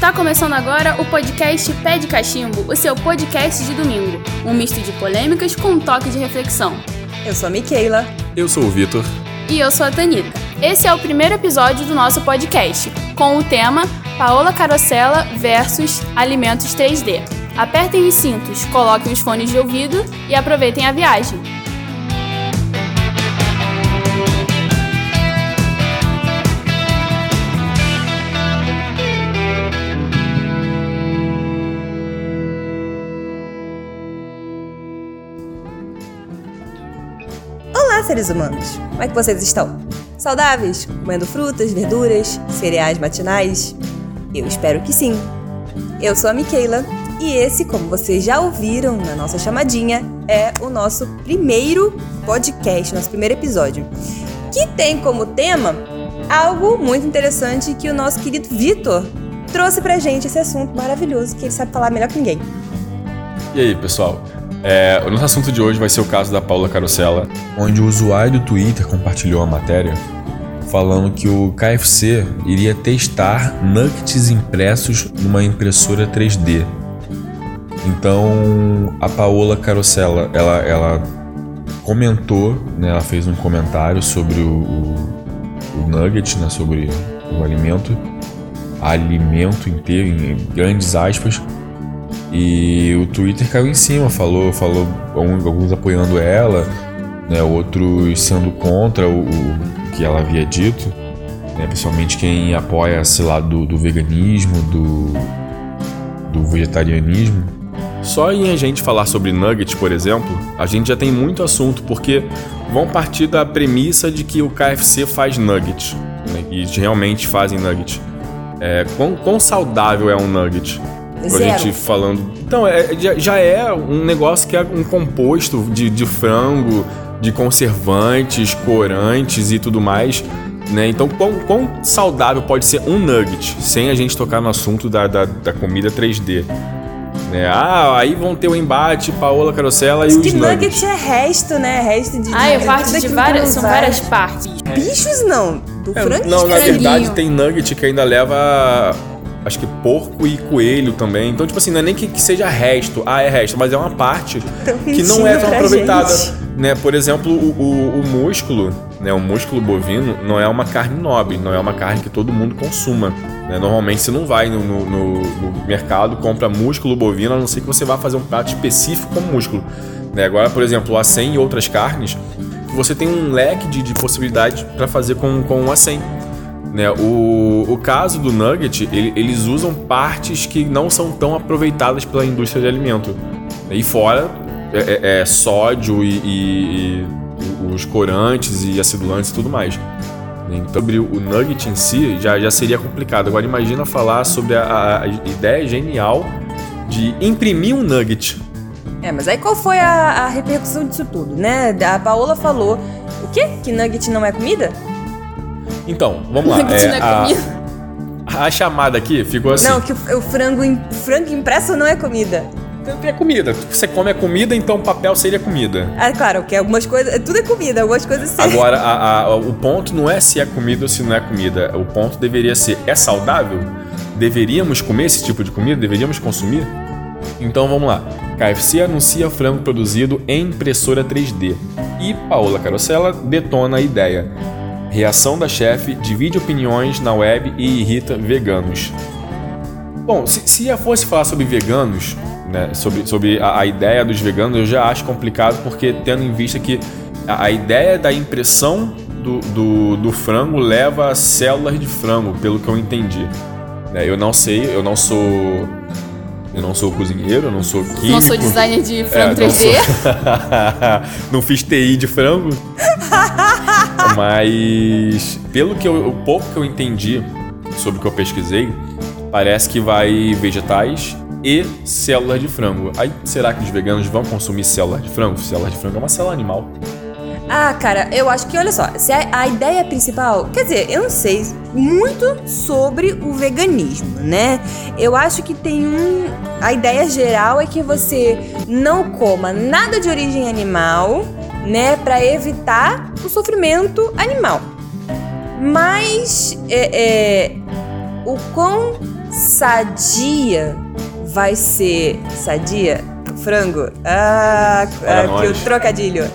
Está começando agora o podcast Pé de Cachimbo, o seu podcast de domingo. Um misto de polêmicas com um toque de reflexão. Eu sou a Miquela. Eu sou o Vitor. E eu sou a Tanita. Esse é o primeiro episódio do nosso podcast, com o tema Paola Carosella versus Alimentos 3D. Apertem os cintos, coloquem os fones de ouvido e aproveitem a viagem. Seres humanos! Como é que vocês estão? Saudáveis? Comendo frutas, verduras, cereais matinais? Eu espero que sim. Eu sou a Miquela e esse, como vocês já ouviram na nossa chamadinha, é o nosso primeiro podcast, nosso primeiro episódio, que tem como tema algo muito interessante que o nosso querido Vitor trouxe pra gente esse assunto maravilhoso que ele sabe falar melhor que ninguém. E aí, pessoal? É, o nosso assunto de hoje vai ser o caso da Paula Carosella, onde o usuário do Twitter compartilhou a matéria falando que o KFC iria testar nuggets impressos numa impressora 3D. Então a Paola Carosella, ela, ela comentou, né, ela fez um comentário sobre o, o, o nugget, né, sobre o alimento, alimento inteiro, em grandes aspas, e o Twitter caiu em cima, falou, falou alguns apoiando ela, né, outros sendo contra o, o que ela havia dito, né, principalmente quem apoia esse lado do, do veganismo, do, do vegetarianismo. Só em a gente falar sobre nuggets, por exemplo, a gente já tem muito assunto, porque vão partir da premissa de que o KFC faz nuggets, né, e realmente fazem nuggets. É, quão, quão saudável é um nugget? Zero. A gente falando. Então, é, já, já é um negócio que é um composto de, de frango, de conservantes, corantes e tudo mais. Né? Então, quão, quão saudável pode ser um nugget, sem a gente tocar no assunto da, da, da comida 3D? Né? Ah, aí vão ter o embate, Paola Carosella e os de nuggets. nugget é resto, né? Resto de. Ah, é parte de várias, que são várias partes. Bichos não. Do É, frango não, na verdade tem nugget que ainda leva. Acho que porco e coelho também. Então, tipo assim, não é nem que, que seja resto. Ah, é resto, mas é uma parte que não é tão aproveitada. gente. Né? Por exemplo, o, o, o músculo, né? O músculo bovino não é uma carne nobre, não é uma carne que todo mundo consuma. né? Normalmente você não vai no, no, no- no mercado, compra músculo bovino, a não ser que você vá fazer um prato específico com músculo. né? Agora, por exemplo, o acém e outras carnes, você tem um leque de, de possibilidades para fazer com, com o acém. Né, o, o caso do nugget, ele- eles usam partes que não são tão aproveitadas pela indústria de alimento. E fora é, é- é sódio e, e- e os corantes e acidulantes e tudo mais. Então, sobre o nugget em si já, já seria complicado. Agora imagina falar sobre a, a- ideia genial de imprimir um nugget. É, mas aí qual foi a, a repercussão disso tudo, né? A Paola falou. O quê? Que nugget não é comida? Então, vamos lá. Não é a, comida. a chamada aqui ficou assim. Não, que o, o frango, frango impresso não é comida. É comida. Você come a comida, então o papel seria comida. Ah, claro, que algumas coisas. Tudo é comida, algumas coisas sim. Agora, a- a- o ponto não é se é comida ou se não é comida. O ponto deveria ser: é saudável? Deveríamos comer esse tipo de comida? Deveríamos consumir? Então vamos lá. KFC anuncia frango produzido em impressora 3D. E Paola Carosella detona a ideia. Reação da chefe divide opiniões na web e irrita veganos. Bom, se, se eu fosse falar sobre veganos, né, sobre, sobre a, a ideia dos veganos, eu já acho complicado, porque tendo em vista que a, a ideia da impressão do, do, do frango leva a células de frango, pelo que eu entendi. Né, eu não sei, eu não sou. Eu não sou cozinheiro, eu não sou químico. Não sou designer de frango É, não 3D. sou- não fiz TI de frango. Mas pelo que eu, o pouco que eu entendi sobre o que eu pesquisei, parece que vai vegetais e células de frango. Aí será que os veganos vão consumir células de frango? Células de frango é uma célula animal. Ah, cara, eu acho que, olha só, se a, a ideia principal. Quer dizer, eu não sei muito sobre o veganismo, né? Eu acho que tem um. A ideia geral é que você não coma nada de origem animal, né? Pra evitar o sofrimento animal. Mas. É, é, o quão sadia vai ser sadia? Frango? Ah, aqui o trocadilho.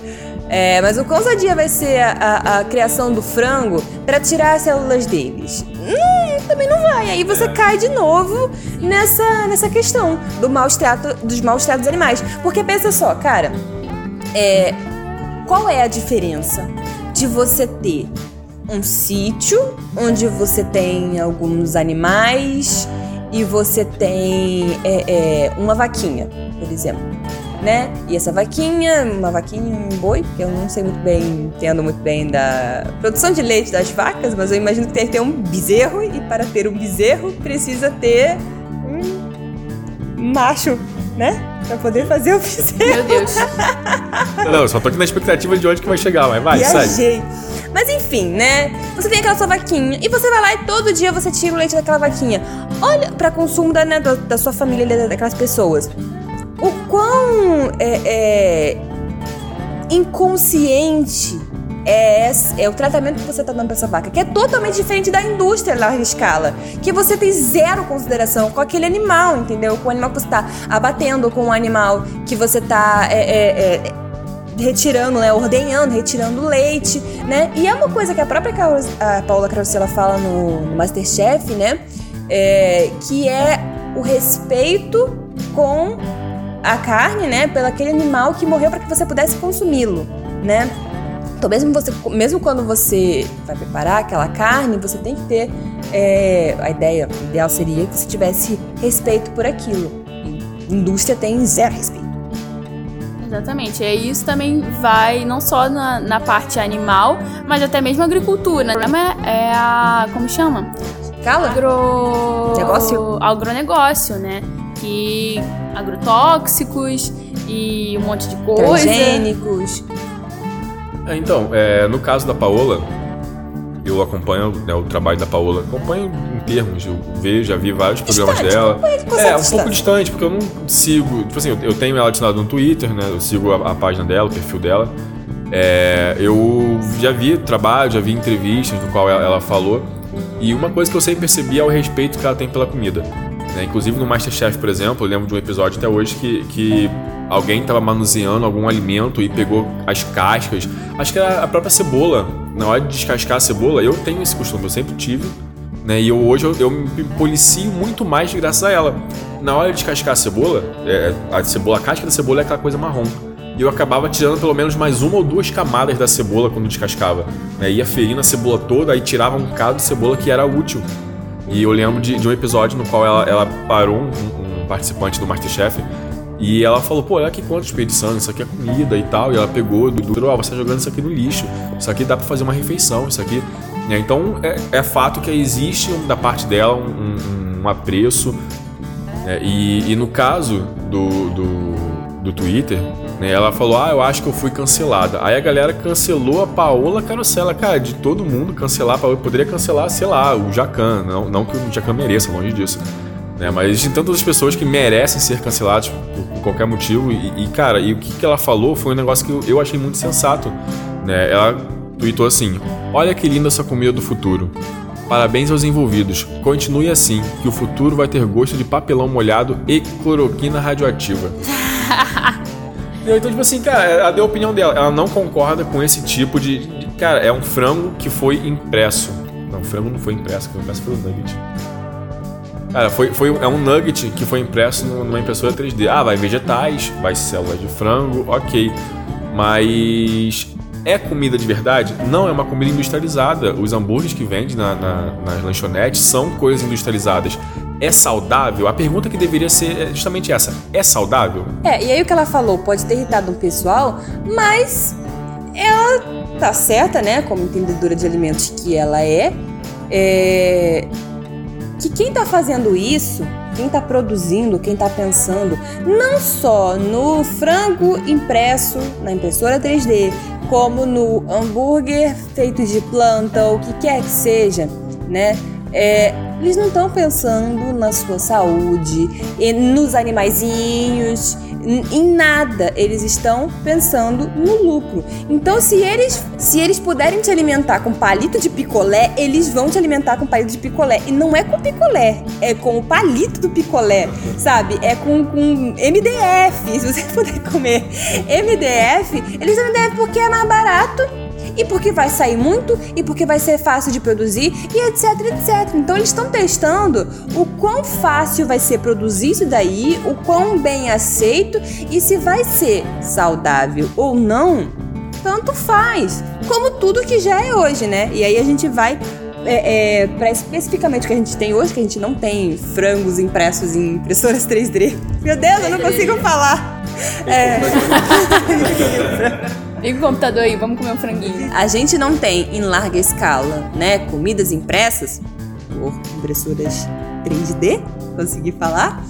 É, mas o quão sadia vai ser a, a, a criação do frango para tirar as células deles? Hum, também não vai. Aí você é. cai de novo nessa, nessa questão do maus trato, dos maus tratos animais. Porque pensa só, cara, é, qual é a diferença de você ter um sítio onde você tem alguns animais e você tem é, é, uma vaquinha, por exemplo né? E essa vaquinha, uma vaquinha, um boi, que eu não sei muito bem, entendo muito bem da produção de leite das vacas, mas eu imagino que tem que ter um bezerro e para ter um bezerro precisa ter um macho, né? Pra poder fazer o bezerro. Meu Deus. não, eu só tô aqui na expectativa de onde que vai chegar, mas vai, Viajei. sai. Mas enfim, né? Você tem aquela sua vaquinha e você vai lá e todo dia você tira o leite daquela vaquinha. Olha para consumo da, né, da, da sua família, daquelas pessoas o quão é, é, inconsciente é, é, o tratamento que você está dando para essa vaca, que é totalmente diferente da indústria larga escala, que você tem zero consideração com aquele animal, entendeu? Com o animal que você está abatendo, com o animal que você está é, é, é, retirando, né, ordenhando, retirando leite, né? E é uma coisa que a própria a Paula Carosella fala no, no Masterchef, né? É, que é o respeito com a carne, né, pelo aquele animal que morreu para que você pudesse consumi-lo, né? Então, mesmo, você, mesmo quando você vai preparar aquela carne, você tem que ter é, a ideia, o ideal seria que você tivesse respeito por aquilo. E indústria tem zero respeito. Exatamente. E isso também vai não só na, na parte animal, mas até mesmo agricultura. O problema é a. Como chama? Cala? Agro... Negócio? Agronegócio, né? Que agrotóxicos e um monte de coisa. Transgênicos. É, então, é, no caso da Paola, eu acompanho né, o trabalho da Paola, acompanho em termos, eu vejo, já vi vários programas dela. É, um pouco distante, porque eu não sigo. Tipo assim, eu tenho ela adicionada no Twitter, né? Eu sigo a, a página dela, o perfil dela. É, eu já vi trabalho, já vi entrevistas no qual ela, ela falou. E uma coisa que eu sempre percebi é o respeito que ela tem pela comida. Né? Inclusive no Masterchef, por exemplo, eu lembro de um episódio até hoje que, que alguém estava manuseando algum alimento e pegou as cascas. Acho que era a própria cebola. Na hora de descascar a cebola, eu tenho esse costume, eu sempre tive. Né? E eu, hoje eu, eu me policio muito mais graças a ela. Na hora de descascar a cebola, é, a cebola, a casca da cebola é aquela coisa marrom. E eu acabava tirando pelo menos mais uma ou duas camadas da cebola quando descascava. Né? Ia ferindo a cebola toda, aí tirava um bocado de cebola que era útil. E eu lembro de, de um episódio no qual ela, ela parou um, um, participante do Masterchef e ela falou, pô, olha aqui quanto desperdiçando, isso aqui é comida e tal. E ela pegou do ó, você tá jogando isso aqui no lixo. Isso aqui dá para fazer uma refeição, isso aqui. É, então é, é, fato que existe da parte dela um, um, um apreço. É, e, e, no caso do, do, do Twitter, né, ela falou: Ah, eu acho que eu fui cancelada. Aí a galera cancelou a Paola Carosella. Cara, de todo mundo cancelar a Paola. Poderia cancelar, sei lá, o Jacan. Não, não que o Jacan mereça, longe disso. Né, mas existem tantas pessoas que merecem ser canceladas por, por qualquer motivo. E, e, cara, e o que, que ela falou foi um negócio que eu, eu achei muito sensato. Né? Ela tweetou assim: Olha que linda essa comida do futuro. Parabéns aos envolvidos. Continue assim, que o futuro vai ter gosto de papelão molhado e cloroquina radioativa. Então, tipo assim, cara, ela deu a opinião dela. Ela não concorda com esse tipo de. de cara, é um frango que foi impresso. Não, o frango não foi impresso, foi impresso pelo nugget. Cara, foi, foi, é um nugget que foi impresso numa impressora 3D. Ah, vai vegetais, vai células de frango, ok. Mas é comida de verdade? Não, é uma comida industrializada. Os hambúrgueres que vende na, na, nas lanchonetes são coisas industrializadas é saudável? A pergunta que deveria ser é justamente essa: é saudável? É, e aí o que ela falou pode ter irritado um pessoal, mas ela tá certa, né, como entendedora de alimentos que ela é, é que quem tá fazendo isso, quem tá produzindo, quem tá pensando, não só no frango impresso na impressora 3D, como no hambúrguer feito de planta ou o que quer que seja, né? É, eles não estão pensando na sua saúde, nos animaizinhos, em nada eles estão pensando no lucro. Então, se eles, se eles puderem te alimentar com palito de picolé, eles vão te alimentar com palito de picolé. E não é com picolé, é com o palito do picolé, sabe? É com, com MDF. Se você puder comer MDF, eles MDF porque é mais barato e porque vai sair muito, e porque vai ser fácil de produzir, e etc, etc. Então eles estão testando o quão fácil vai ser produzir isso daí, o quão bem aceito e se vai ser saudável ou não, tanto faz. Como tudo que já é hoje, né? E aí a gente vai é, é, para especificamente o que a gente tem hoje, que a gente não tem frangos impressos em impressoras 3D. Meu Deus, eu não consigo falar. É. Liga o computador aí, vamos comer um franguinho. A gente não tem em larga escala, né, comidas impressas por impressoras 3D, consegui falar.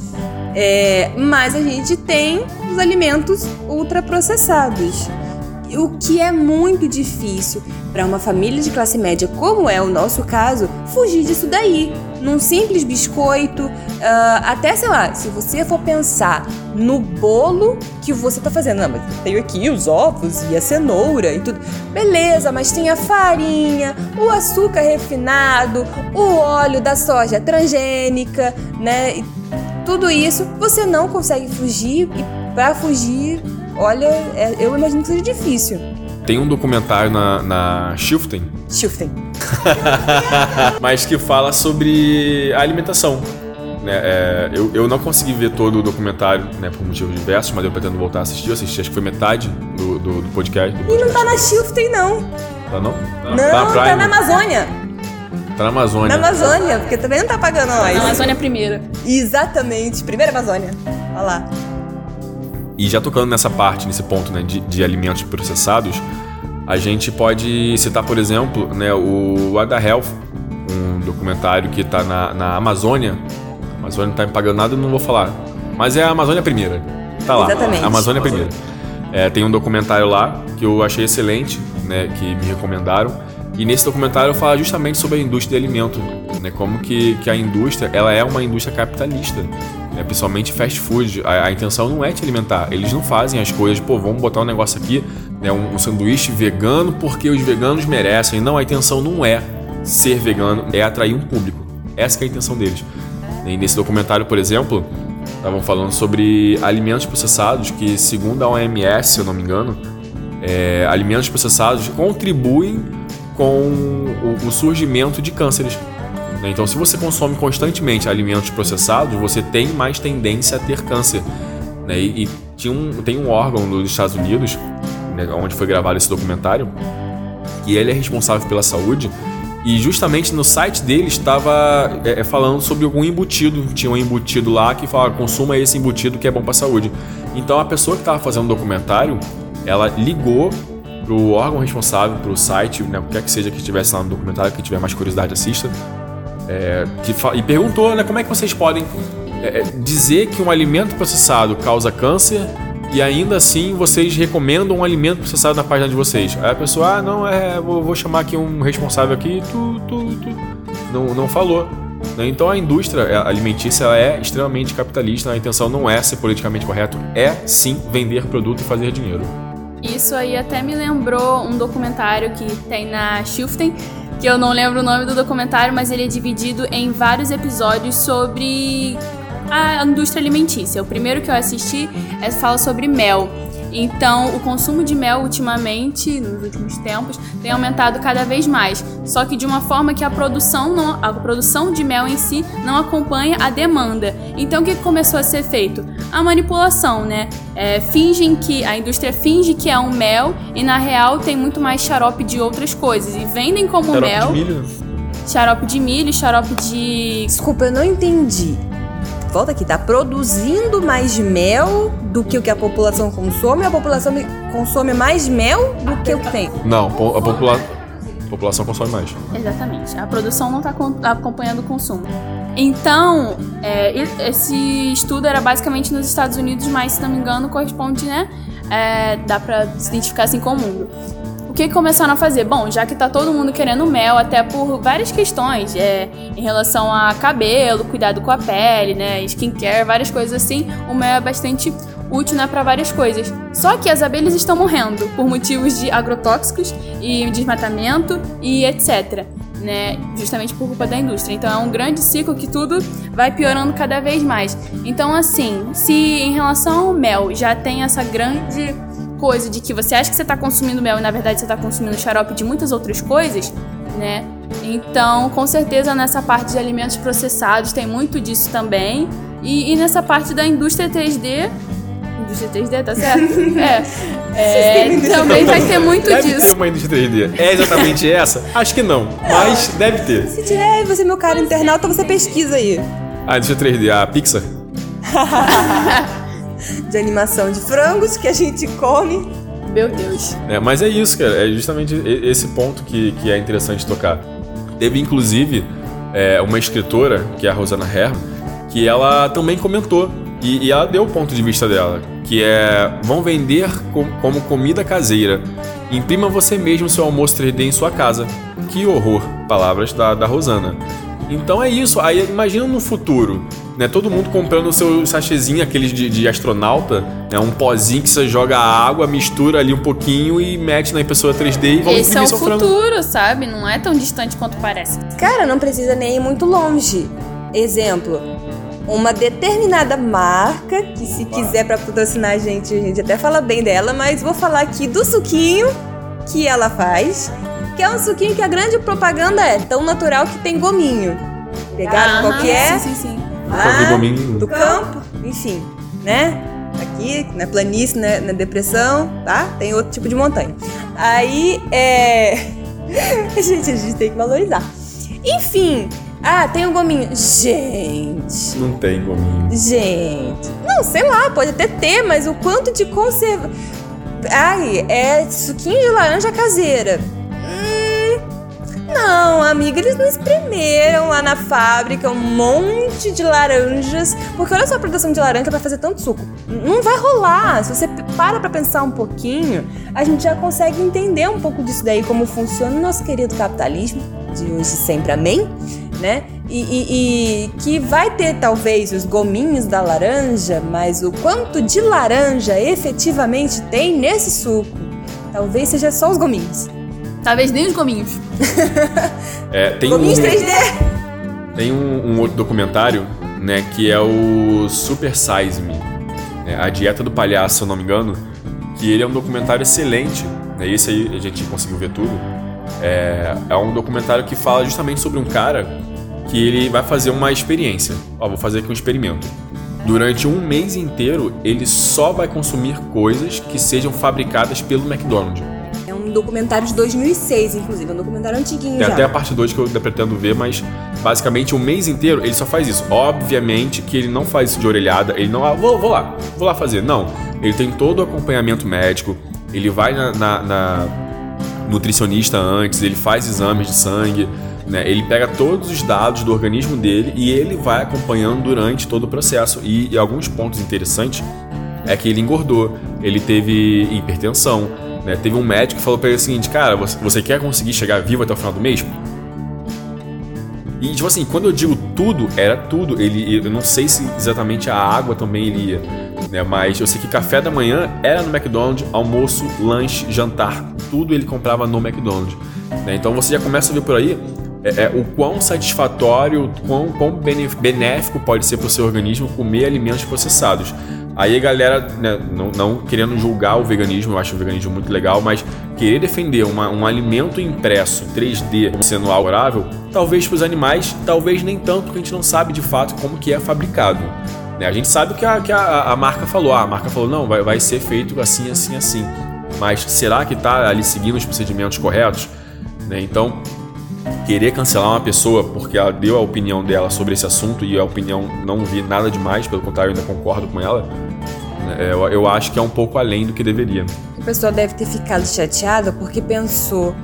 É, mas a gente tem os alimentos ultraprocessados. O que é muito difícil para uma família de classe média, como é o nosso caso, fugir disso daí. Num simples biscoito, uh, até sei lá, se você for pensar no bolo que você tá fazendo, não, mas tenho aqui os ovos e a cenoura e tudo. Beleza, mas tem a farinha, o açúcar refinado, o óleo da soja transgênica, né? E tudo isso você não consegue fugir e para fugir, olha, é, eu imagino que seja difícil. Tem um documentário na, na Shiften. Shiften. mas que fala sobre a alimentação. Né? É, eu, eu não consegui ver todo o documentário, né, por motivos diversos, mas eu pretendo voltar a assistir. Eu assisti, acho que foi metade do, do, do podcast, do podcast. E não tá na Shiften, não. Tá não? Tá, não, tá, tá na Amazônia. Tá na Amazônia. Na Amazônia, porque também não tá pagando nós. Na Amazônia primeira. Exatamente, primeira Amazônia. Olha lá. E já tocando nessa parte, nesse ponto né, de, de alimentos processados, a gente pode citar, por exemplo, né, o Ada Health, um documentário que está na, na Amazônia. A Amazônia não está me pagando nada, não vou falar. Mas é a Amazônia Primeira. Tá lá. Exatamente. A Amazônia Primeira. É, tem um documentário lá que eu achei excelente, né, que me recomendaram. E nesse documentário fala justamente sobre a indústria de alimento, né, como que, que a indústria ela é uma indústria capitalista né, principalmente fast food, a, a, intenção não é te alimentar. Eles não fazem as coisas, pô, vamos botar um negócio aqui, né, um, um sanduíche vegano porque os veganos merecem. Não, a intenção não é ser vegano, é atrair um público. Essa é a intenção deles. E nesse documentário, por exemplo, estavam falando sobre alimentos processados que, segundo a OMS, se eu não me engano, é, alimentos processados contribuem com o, o surgimento de cânceres. Né? Então, se você consome constantemente alimentos processados, você tem mais tendência a ter câncer. Né? E, e tinha um, tem um órgão dos Estados Unidos, né, onde foi gravado esse documentário, que ele é responsável pela saúde. E justamente no site dele estava é, é falando sobre algum embutido. Tinha um embutido lá que falava: consuma esse embutido que é bom para a saúde. Então a pessoa que estava fazendo o documentário, ela ligou pro órgão responsável, pro site, né, o que quer que seja que estivesse lá no documentário, que tiver mais curiosidade, assista é, e perguntou né, como é que vocês podem é, é, dizer que um alimento processado causa câncer e ainda assim vocês recomendam um alimento processado na página de vocês. Aí a pessoa, ah, não, é, vou, vou chamar aqui um responsável aqui, tu, tu, tu. Não, não falou. Né? Então a indústria é, alimentícia é extremamente capitalista, a intenção não é ser politicamente correto, é sim vender produto e fazer dinheiro. Isso aí até me lembrou um documentário que tem na Shiften, que eu não lembro o nome do documentário, mas ele é dividido em vários episódios sobre a indústria alimentícia. O primeiro que eu assisti é, fala sobre mel. Então, o consumo de mel ultimamente, nos últimos tempos, tem aumentado cada vez mais. Só que de uma forma que a produção, não, a produção de mel em si não acompanha a demanda. Então, o que começou a ser feito? A manipulação, né? É, fingem que a indústria finge que é um mel e na real tem muito mais xarope de outras coisas e vendem como xarope mel. De milho. Xarope de milho, xarope de. Desculpa, eu não entendi volta aqui, tá produzindo mais mel do que o que a população consome, a população consome mais mel do que o que tem. Não, a, popula a população consome mais. Exatamente. A produção não está acompanhando o consumo. Então, é, esse estudo era basicamente nos Estados Unidos, mas se não me engano corresponde, né? É, dá para se identificar assim com o mundo. Que começaram a fazer? Bom, já que tá todo mundo querendo mel, até por várias questões, é, em relação a cabelo, cuidado com a pele, né, skincare, várias coisas assim, o mel é bastante útil né, para várias coisas. Só que as abelhas estão morrendo por motivos de agrotóxicos e desmatamento e etc. Né, justamente por culpa da indústria. Então é um grande ciclo que tudo vai piorando cada vez mais. Então, assim, se em relação ao mel já tem essa grande coisa de que você acha que você está consumindo mel e na verdade você está consumindo xarope de muitas outras coisas, né? Então, com certeza nessa parte de alimentos processados tem muito disso também. E, e nessa parte da indústria 3D indústria 3D, tá certo? É. é também vai ter muito deve disso. Deve ter uma indústria 3D. É exatamente essa? Acho que não, mas deve ter. Se tiver, você, meu caro internauta, você pesquisa aí. A indústria 3D, a Pixar? de animação de frangos que a gente come. Meu Deus. É, mas é isso, cara. É justamente esse ponto que, que é interessante tocar. Teve, inclusive, é, uma escritora, que é a Rosana Herman, que ela também comentou. E, e ela deu o ponto de vista dela que é vão vender com, como comida caseira. Imprima você mesmo seu almoço 3D em sua casa. Que horror! Palavras da, da Rosana. Então é isso. Aí imagina no futuro, né? Todo mundo comprando o seu sachezinho, aqueles de, de astronauta, né? Um pozinho que você joga água, mistura ali um pouquinho e mete na impressora 3D e vão Esse é o seu futuro, sabe? Não é tão distante quanto parece. Cara, não precisa nem ir muito longe. Exemplo, uma determinada marca, que se quiser para patrocinar a gente, a gente até fala bem dela, mas vou falar aqui do suquinho que ela faz, que é um suquinho que a grande propaganda é tão natural que tem gominho. Pegaram qual que é? Sim, sim, sim. Lá gominho. do campo, enfim, né? Aqui, na planície, né? na depressão, tá? Tem outro tipo de montanha. Aí, é... gente, a gente tem que valorizar. Enfim, ah, tem um gominho. Gente. Não tem gominho. Gente. Não, sei lá, pode até ter, mas o quanto de conserva. Ai, é suquinho de laranja caseira. Não, amiga, eles não espremeram lá na fábrica um monte de laranjas. Porque olha só a produção de laranja pra fazer tanto suco. Não vai rolar. Se você para pra pensar um pouquinho, a gente já consegue entender um pouco disso daí, como funciona o nosso querido capitalismo, de hoje sempre amém, né? E, e, e, que vai ter talvez os gominhos da laranja, mas o quanto de laranja efetivamente tem nesse suco, talvez seja só os gominhos. Talvez nem os gominhos. É, tem gominhos um, 3D! Tem um, um outro documentário, né, que é o Super Size Me, né, a dieta do palhaço, se eu não me engano, que ele é um documentário excelente, né, esse aí a gente conseguiu ver tudo. É, é um documentário que fala justamente sobre um cara que ele vai fazer uma experiência. Ó, vou fazer aqui um experimento. Durante um mês inteiro, ele só vai consumir coisas que sejam fabricadas pelo McDonald's. Um documentário de 2006, inclusive, é um documentário antiguinho Tem já. até a parte 2 que eu pretendo ver, mas basicamente um mês inteiro ele só faz isso. Obviamente que ele não faz isso de orelhada, ele não, ah, vou, vou lá, vou lá fazer. Não, ele tem todo o acompanhamento médico, ele vai na, na, na nutricionista antes, ele faz exames de sangue, né? ele pega todos os dados do organismo dele e ele vai acompanhando durante todo o processo. E, e alguns pontos interessantes é que ele engordou, ele teve hipertensão, né? teve um médico que falou para ele o seguinte, cara, você, quer conseguir chegar vivo até o final do mês? E, tipo assim, quando eu digo tudo, era tudo. Ele, eu não sei se exatamente a água também ele ia, né? Mas eu sei que café da manhã era no McDonald's, almoço, lanche, jantar, tudo ele comprava no McDonald's. Né? Então você já começa a ver por aí é, é, o quão satisfatório, quão, quão benéfico pode ser para o seu organismo comer alimentos processados. Aí a galera, né, não, não, querendo julgar o veganismo, eu acho o veganismo muito legal, mas querer defender uma, um alimento impresso 3D como sendo favorável, talvez para os animais, talvez nem tanto, porque a gente não sabe de fato como que é fabricado. Né? A gente sabe que a, que a, a marca falou, ah, a marca falou, não, vai, vai ser feito assim, assim, assim. Mas será que está ali seguindo os procedimentos corretos? Né? Então, querer cancelar uma pessoa porque ela deu a opinião dela sobre esse assunto e a opinião não vi nada demais, pelo contrário, eu ainda concordo com ela. Né, Eu, eu acho que é um pouco além do que deveria. A pessoa deve ter ficado chateada porque pensou: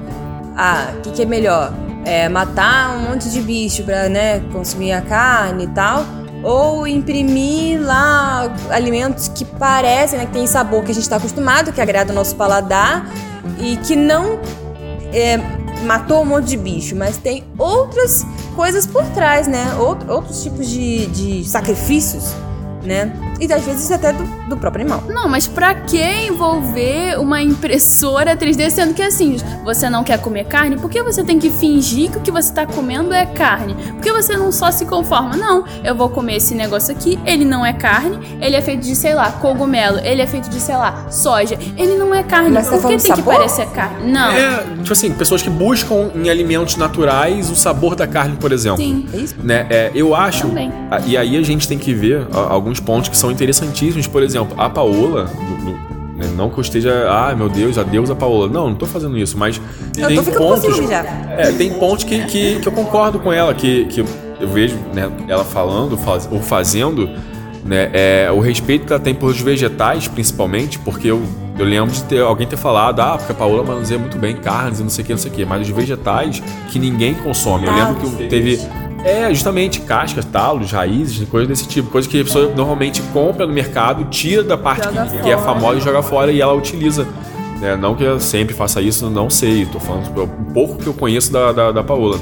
ah, o que, que é melhor? É matar um monte de bicho pra né, consumir a carne e tal? Ou imprimir lá alimentos que parecem, né, que tem sabor que a gente está acostumado, que agrada o nosso paladar, e que não é, matou um monte de bicho, mas tem outras coisas por trás, né? Out- outros tipos de, de sacrifícios, né? E às vezes até do, do próprio animal. Não, mas pra que envolver uma impressora 3D sendo que assim, você não quer comer carne? Por que você tem que fingir que o que você tá comendo é carne? Por que você não só se conforma? Não, eu vou comer esse negócio aqui, ele não é carne, ele é feito de, sei lá, cogumelo, ele é feito de, sei lá, soja. Ele não é carne. Mas tá Por que tem que sabor? parecer carne? Não. É, tipo assim, pessoas que buscam em alimentos naturais o sabor da carne, por exemplo. Sim. É isso? Né? É, eu acho. Também. E aí a gente tem que ver alguns pontos que são interessantíssimos. Por exemplo, a Paola. do- do- né, não que eu esteja. Ah, meu Deus, adeus a Paola. Não, não tô fazendo isso, mas Eu tem tô ficando com pontos. É, tem pontos que, que, que eu concordo com ela, que, que eu vejo né, ela falando faz, ou fazendo, né, é, o respeito que ela tem pelos vegetais, principalmente, porque eu, eu lembro de ter alguém ter falado, ah, porque a Paola manuseia muito bem carnes e não sei o que, não sei o que, mas os vegetais que ninguém consome. Eu lembro que teve. É, justamente cascas, talos, raízes, coisas desse tipo. Coisa que a pessoa normalmente compra no mercado, tira da parte que, que é famosa e joga fora e ela utiliza. né? Não que eu sempre faça isso, não sei. Tô falando um pouco que eu conheço da, da, da Paola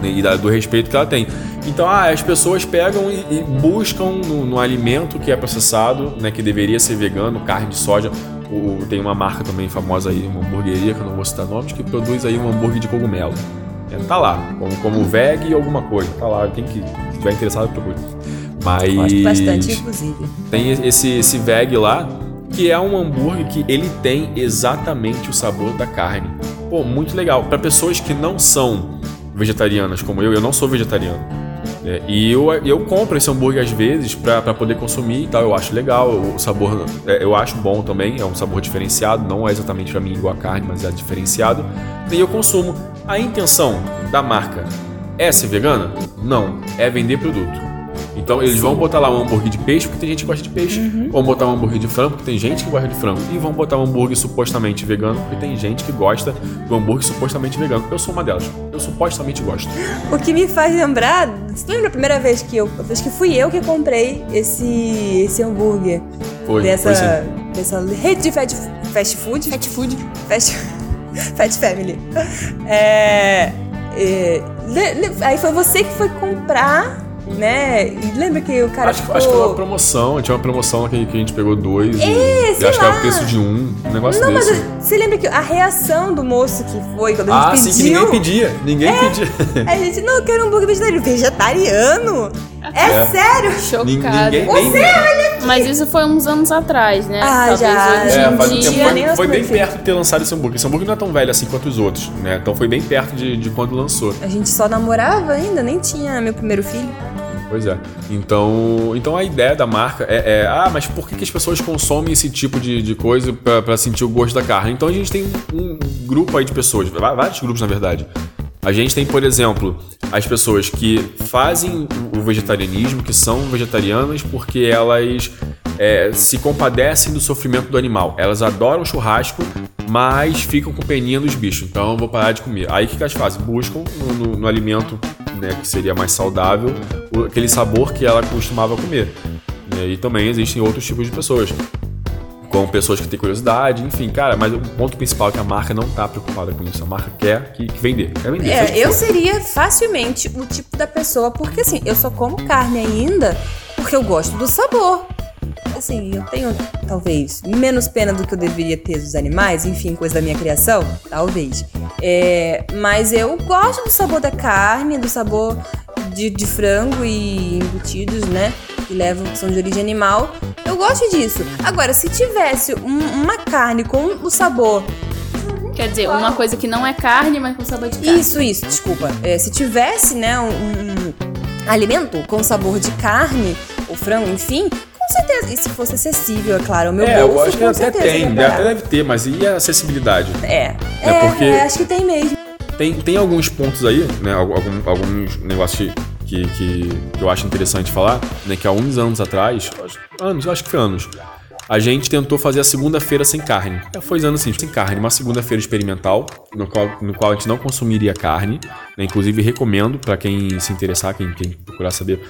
né, e da- do respeito que ela tem. Então, ah, as pessoas pegam e, e buscam no, no alimento que é processado, né, que deveria ser vegano, carne de soja. O- tem uma marca também famosa aí, uma hamburgueria, que eu não vou citar nomes, que produz aí um hambúrguer de cogumelo. É, tá lá, como, como veg e alguma coisa. Tá lá, quem que estiver interessado, procure. Mas Gosto bastante, inclusive. tem esse, esse veg lá, que é um hambúrguer que ele tem exatamente o sabor da carne. Pô, muito legal. Para pessoas que não são vegetarianas como eu, eu não sou vegetariano. É, e eu, eu compro esse hambúrguer às vezes pra poder consumir e tal. Eu acho legal, o sabor é, eu acho bom também. É um sabor diferenciado, não é exatamente pra mim igual a carne, mas é diferenciado. E eu consumo. A intenção da marca é ser vegana? Não, é vender produto. Então eles vão botar lá um hambúrguer de peixe porque tem gente que gosta de peixe. Vão botar um hambúrguer de frango porque tem gente que gosta de frango. E vão botar um hambúrguer supostamente vegano porque tem gente que gosta do hambúrguer supostamente vegano. Eu sou uma delas. Eu supostamente gosto. O que me faz lembrar. Você lembra a primeira vez que eu. Acho que fui eu que comprei esse, esse hambúrguer. Foi, dessa, foi sim. dessa rede de fast, fast food. Fat food. Fast, fat Family. É, é, le- le- aí foi você que foi comprar, né? E lembra que o cara Acho, que- ficou... acho que foi uma promoção. Tinha uma promoção que, que a gente pegou dois. e, É, e sei acho que era o preço de um. Um negócio Não, mas desse. você lembra que a reação do moço que foi quando a Ah, gente sim, que pediu? ninguém pedia. Ninguém pedia. A gente, não, eu quero um hambúrguer vegetariano. Vegetariano? É, É. sério? Chocada. Ninguém nem, Mas isso foi uns anos atrás, né? Ah, Talvez já, hoje. É, em faz um dia. tempo. Foi, foi bem perto de ter lançado esse hambúrguer. Esse hambúrguer não é tão velho assim quanto os outros, né? Então foi bem perto de, de quando lançou. A gente só namorava ainda, nem tinha meu primeiro filho. Pois é. Então, então a ideia da marca é, é, ah, mas por que, que as pessoas consomem esse tipo de, de coisa pra, pra sentir o gosto da carne? Então a gente tem um, um grupo aí de pessoas, vários grupos na verdade. A gente tem, por exemplo, as pessoas que fazem o vegetarianismo, que são vegetarianas porque elas é, se compadecem do sofrimento do animal. Elas adoram churrasco, mas ficam com peninha dos bichos. Então eu vou parar de comer. Aí o que que elas fazem? Buscam no, no- no alimento né, que seria mais saudável aquele sabor que ela costumava comer. E também existem outros tipos de pessoas. Com pessoas que têm curiosidade, enfim, cara, mas o ponto principal é que a marca não tá preocupada com isso. A marca quer que, que vender. Quer vender. É, eu seria facilmente o tipo da pessoa, porque assim, eu só como carne ainda porque eu gosto do sabor. Assim, eu tenho, talvez, menos pena do que eu deveria ter dos animais, enfim, coisa da minha criação, talvez. É, mas eu gosto do sabor da carne, do sabor de, de frango e embutidos, né? Que levam, que são de origem animal. Eu gosto disso. Agora, se tivesse um- uma carne com o sabor Quer dizer, uma coisa que não é carne, mas com sabor de carne. Isso, isso, desculpa. É, se tivesse, né, um, um alimento com sabor de carne, ou frango, enfim, com certeza. E se fosse acessível, é claro, ao meu É, bolso, eu acho que até tem, até deve ter, mas e a acessibilidade? É, É é, porque- é, acho que tem mesmo. Tem, tem alguns pontos aí, né? Algum, alguns negócios que, que, que eu acho interessante falar, né? Que há uns anos atrás, anos, acho que foi anos, a gente tentou fazer a segunda-feira sem carne. É, Foi anos assim, sem carne, uma segunda-feira experimental, no qual, no qual a gente não consumiria carne. né, Inclusive recomendo para quem se interessar, quem, quem procurar saber.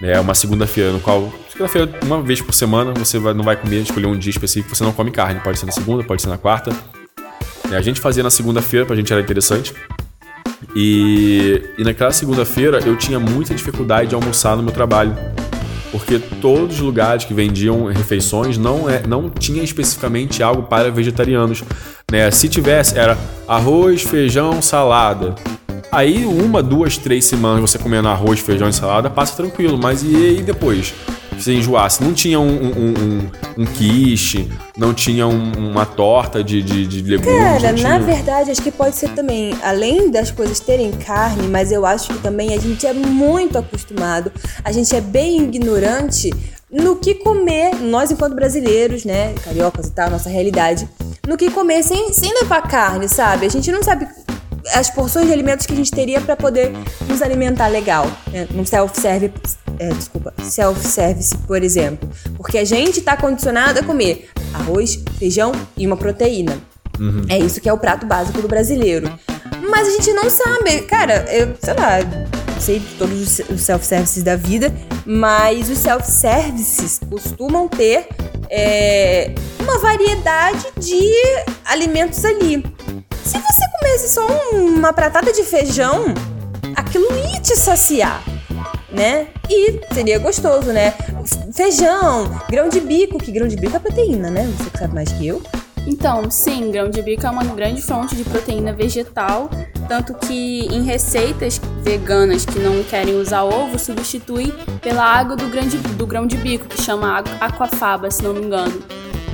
né, É uma segunda-feira no qual, segunda-feira, uma vez por semana, você vai- não vai comer, escolher um dia específico, você não come carne. Pode ser na segunda, pode ser na quarta. né? A gente fazia na segunda-feira, pra gente era interessante. E, e naquela segunda-feira eu tinha muita dificuldade de almoçar no meu trabalho. Porque todos os lugares que vendiam refeições não, é, não tinha especificamente algo para vegetarianos. Né? Se tivesse, era arroz, feijão, salada. Aí uma, duas, três semanas você comendo arroz, feijão e salada, passa tranquilo. Mas e aí depois? Se enjoasse, não tinha um, um, um, um quiche, não tinha um- uma torta de, de, de legumes. Cara, não na verdade, acho que pode ser também, além das coisas terem carne, mas eu acho que também a gente é muito acostumado, a gente é bem ignorante no que comer, nós enquanto brasileiros, né, cariocas e tal, nossa realidade, no que comer sem, sem levar carne, sabe? A gente não sabe as porções de alimentos que a gente teria para poder nos alimentar legal, né? num self-service, é, desculpa, self-service, por exemplo. Porque a gente tá condicionado a comer arroz, feijão e uma proteína. É isso que é o prato básico do brasileiro. Mas a gente não sabe, cara, eu, sei lá, sei de todos os os self-services da vida, mas os self-services costumam ter é, uma variedade de alimentos ali. Se você comesse só uma pratada de feijão, aquilo ia te saciar, né? E seria gostoso, né? Feijão, grão de bico, que grão de bico é proteína, né? Você que sabe mais que eu. Então, sim, grão de bico é uma grande fonte de proteína vegetal, tanto que em receitas veganas que não querem usar ovo, substitui pela água do, grão de, do grão de bico, que chama água- aquafaba, se não me engano.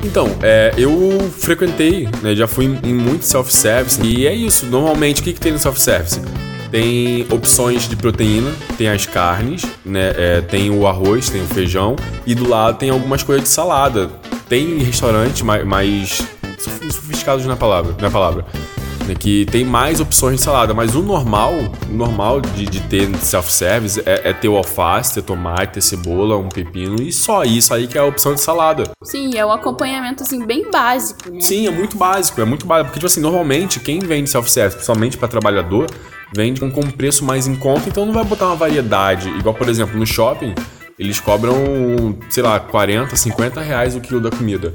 Então, é, eu frequentei, né, já fui em, em muito self-service e é isso. Normalmente, o que, que tem no self-service? Tem opções de proteína, tem as carnes, né, é, tem o arroz, tem o feijão e do lado tem algumas coisas de salada. Tem restaurantes mais, mais sof- sofisticados na palavra, na palavra, né, que tem mais opções de salada, mas o normal, o normal de, de ter self-service é, é ter o alface, ter tomate, ter cebola, um pepino e só isso aí que é a opção de salada. Sim, é um acompanhamento assim bem básico, né? Sim, é muito básico, é muito básico. Porque, tipo assim, normalmente quem vende self-service, principalmente para trabalhador, vende com, um preço mais em conta, então não vai botar uma variedade. Igual, por exemplo, no shopping, eles cobram, sei lá, 40, 50 reais o quilo da comida.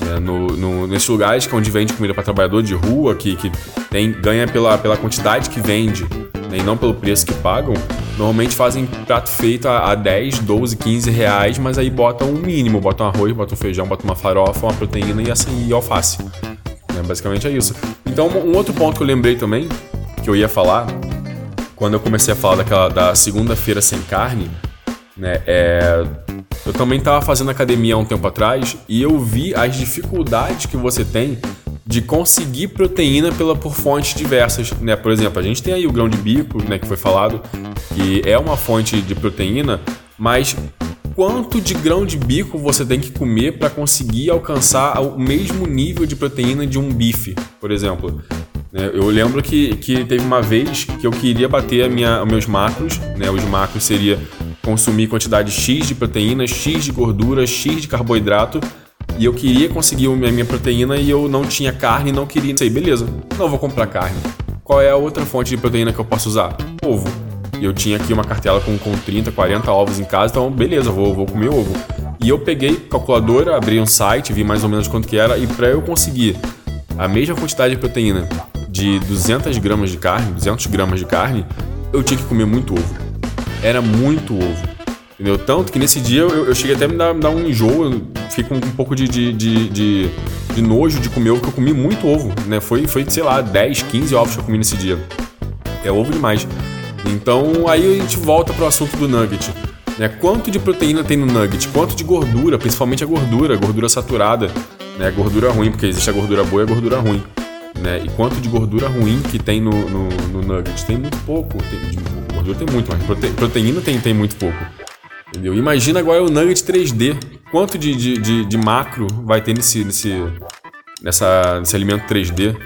né? No, no, nesses lugares que é onde vende comida para trabalhador de rua, que, que tem, ganha pela, pela quantidade que vende né, e não pelo preço que pagam, normalmente fazem prato feito a, a 10, 12, 15 reais, mas aí botam um mínimo, botam arroz, botam feijão, botam uma farofa, uma proteína e assim, e alface. né, basicamente é isso. Então, um outro ponto que eu lembrei também, que eu ia falar, quando eu comecei a falar daquela da segunda-feira sem carne, né, é, eu também estava fazendo academia há um tempo atrás e eu vi as dificuldades que você tem de conseguir proteína pela, por fontes diversas, né? Por exemplo, a gente tem aí o grão de bico, né, que foi falado, que é uma fonte de proteína, mas quanto de grão de bico você tem que comer para conseguir alcançar o mesmo nível de proteína de um bife, por exemplo? Né? Eu lembro que, que teve uma vez que eu queria bater a minha, meus macros, né? Os macros seria consumir quantidade X de proteína, X de gordura, X de carboidrato. E eu queria conseguir a minha proteína e eu não tinha carne e não queria. Sei, beleza, não vou comprar carne. Qual é a outra fonte de proteína que eu posso usar? Ovo. Eu tinha aqui uma cartela com, com 30, 40 ovos em casa, então beleza, vou, vou comer ovo. E eu peguei calculadora, abri um site, vi mais ou menos quanto que era, e para eu conseguir a mesma quantidade de proteína de 200 gramas de carne, 200 gramas de carne, eu tinha que comer muito ovo. Era muito ovo. Entendeu? Tanto que nesse dia eu, eu cheguei até a me dar, me dar um enjoo, eu fiquei com um pouco de, de, de, de, de nojo de comer ovo, porque eu comi muito ovo, né? Foi, foi, sei lá, 10, 15 ovos que eu comi nesse dia. É ovo demais. Então aí a gente volta pro assunto do nugget. Né? Quanto de proteína tem no nugget? Quanto de gordura, principalmente a gordura, gordura saturada, né? Gordura ruim, porque existe a gordura boa e a gordura ruim. Né? E quanto de gordura ruim que tem no, no, no nugget? Tem muito pouco. Tem, de gordura tem muito, mas prote, proteína tem, tem muito pouco. Entendeu? Imagina agora o nugget 3D. Quanto de, de, de, de macro vai ter nesse, nesse, nessa, nesse alimento 3D?